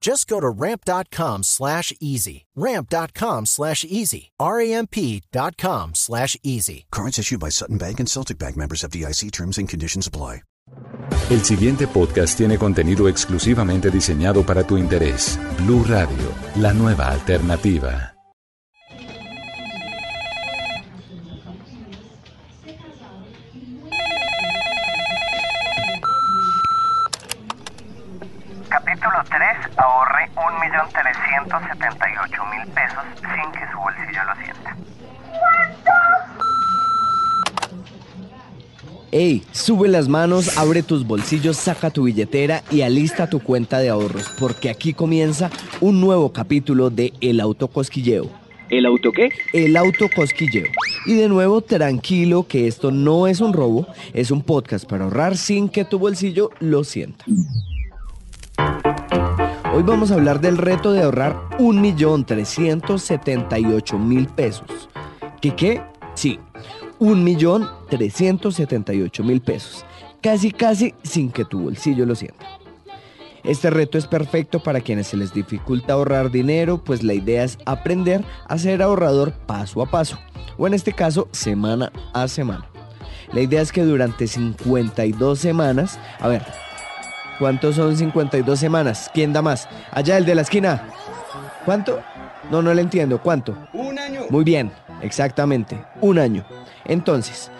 Just go to ramp.com slash easy. Ramp.com slash easy. R-A-M-P.com slash easy. Cards issued by Sutton Bank and Celtic Bank members of DIC terms and conditions apply. El siguiente podcast tiene contenido exclusivamente diseñado para tu interés. Blue Radio, la nueva alternativa. Capítulo 3. Ahorre 1.378.000 pesos sin que su bolsillo lo sienta. Ey, sube las manos, abre tus bolsillos, saca tu billetera y alista tu cuenta de ahorros, porque aquí comienza un nuevo capítulo de El Autocosquilleo. ¿El auto qué? El Autocosquilleo. Y de nuevo, tranquilo que esto no es un robo, es un podcast para ahorrar sin que tu bolsillo lo sienta. Hoy vamos a hablar del reto de ahorrar 1.378.000 pesos. ¿Qué qué? Sí, 1.378.000 pesos. Casi, casi sin que tu bolsillo lo sienta. Este reto es perfecto para quienes se les dificulta ahorrar dinero, pues la idea es aprender a ser ahorrador paso a paso, o en este caso, semana a semana. La idea es que durante 52 semanas, a ver, ¿cuántos son 52 semanas? ¿Quién da más? Allá el de la esquina. ¿Cuánto? No, no le entiendo. ¿Cuánto? Un año. Muy bien, exactamente, un año. Entonces,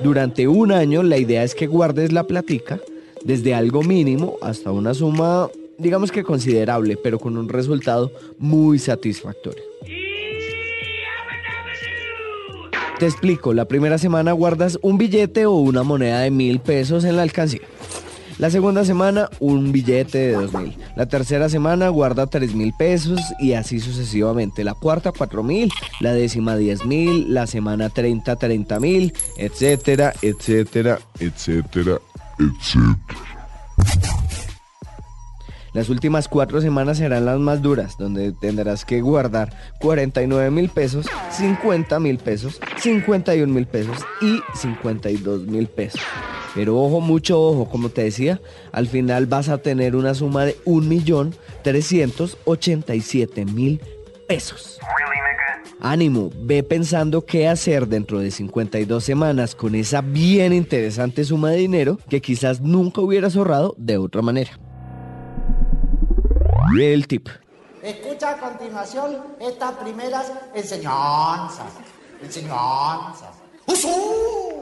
durante un año la idea es que guardes la platica desde algo mínimo hasta una suma, digamos que considerable, pero con un resultado muy satisfactorio. Te explico, la primera semana guardas un billete o una moneda de mil pesos en la alcancía. La segunda semana, un billete de dos mil. La tercera semana, guarda tres mil pesos y así sucesivamente. La cuarta, cuatro mil. La décima, diez mil. La semana 30, 30 mil, etcétera, etcétera, etcétera, etcétera. Las últimas cuatro semanas serán las más duras, donde tendrás que guardar 49 mil pesos, 50 mil pesos, 51 mil pesos y 52 mil pesos. Pero ojo, mucho ojo, como te decía, al final vas a tener una suma de 1.387.000 pesos. Ánimo, ve pensando qué hacer dentro de 52 semanas con esa bien interesante suma de dinero que quizás nunca hubieras ahorrado de otra manera. El tip. Escucha a continuación estas primeras enseñanzas. Enseñanzas. ¡Usú!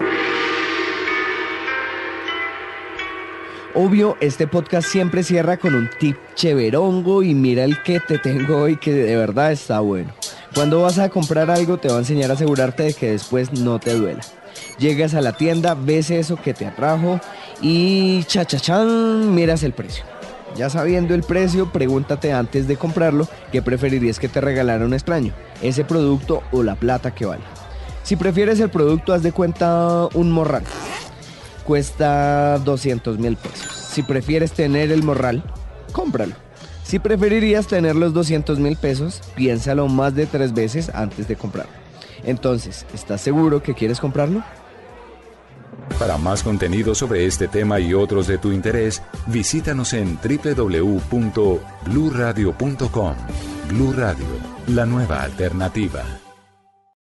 Obvio, este podcast siempre cierra con un tip cheverongo y mira el que te tengo hoy que de verdad está bueno. Cuando vas a comprar algo te va a enseñar a asegurarte de que después no te duela. Llegas a la tienda, ves eso que te atrajo y chachachán, miras el precio. Ya sabiendo el precio, pregúntate antes de comprarlo qué preferirías que te regalara un extraño, ese producto o la plata que vale. Si prefieres el producto, haz de cuenta un morral. Cuesta 200 mil pesos. Si prefieres tener el morral, cómpralo. Si preferirías tener los 200 mil pesos, piénsalo más de tres veces antes de comprarlo. Entonces, ¿estás seguro que quieres comprarlo? Para más contenido sobre este tema y otros de tu interés, visítanos en www.bluradio.com. Blu Radio, la nueva alternativa.